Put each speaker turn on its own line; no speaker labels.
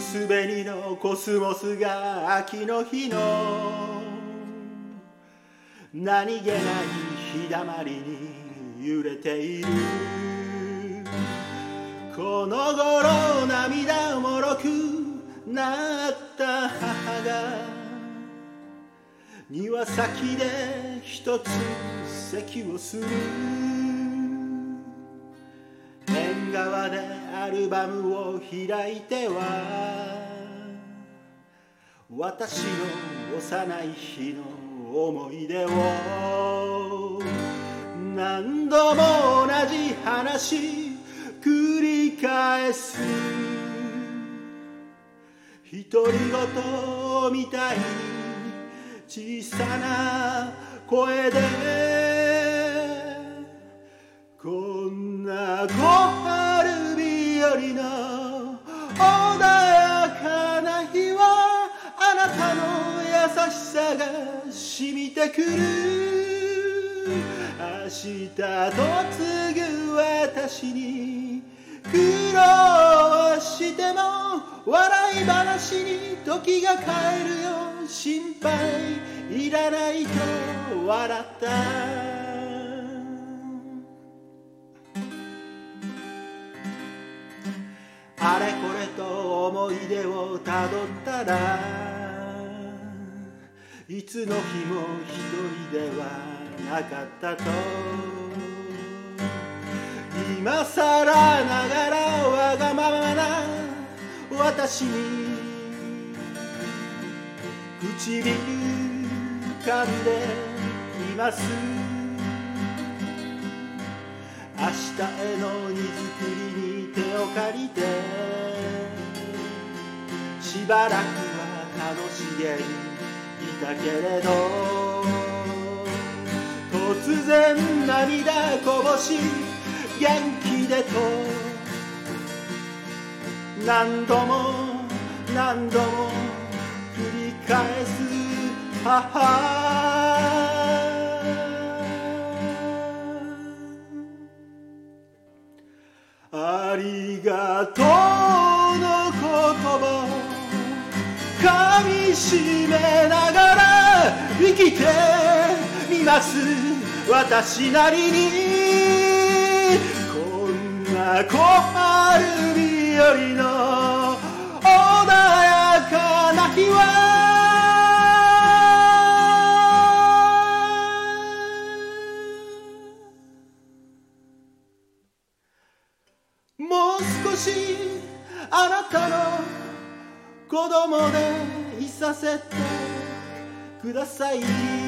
すべりのコスモスが秋の日の何気ない日だまりに揺れているこの頃涙もろくなった母が庭先で一つ席をするアルバムを開いては私の幼い日の思い出を何度も同じ話繰り返す。独り言みたいに小さな声でこんな小しさが染みてくる。明日と次ぐ私に苦労しても笑い話に時が帰るよ。心配いらないと笑った。あれこれと思い出をたどったらいつの日も一人ではなかったと。今さらながらわがままな私に唇噛んでいます。明日への荷造りに手を借りてしばらくは楽しげにたけれど突然涙こぼし元気でと何度も何度も繰り返す母ありがとう噛みしめながら生きてみます私なりにこんな小春日和の穏やかな日はもう少しあなたの子供でいさせてください。